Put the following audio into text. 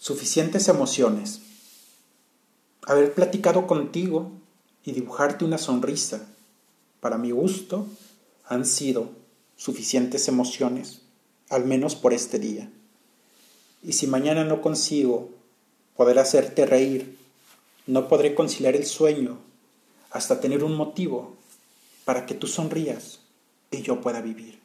Suficientes emociones. Haber platicado contigo y dibujarte una sonrisa, para mi gusto, han sido suficientes emociones, al menos por este día. Y si mañana no consigo poder hacerte reír, no podré conciliar el sueño hasta tener un motivo para que tú sonrías y yo pueda vivir.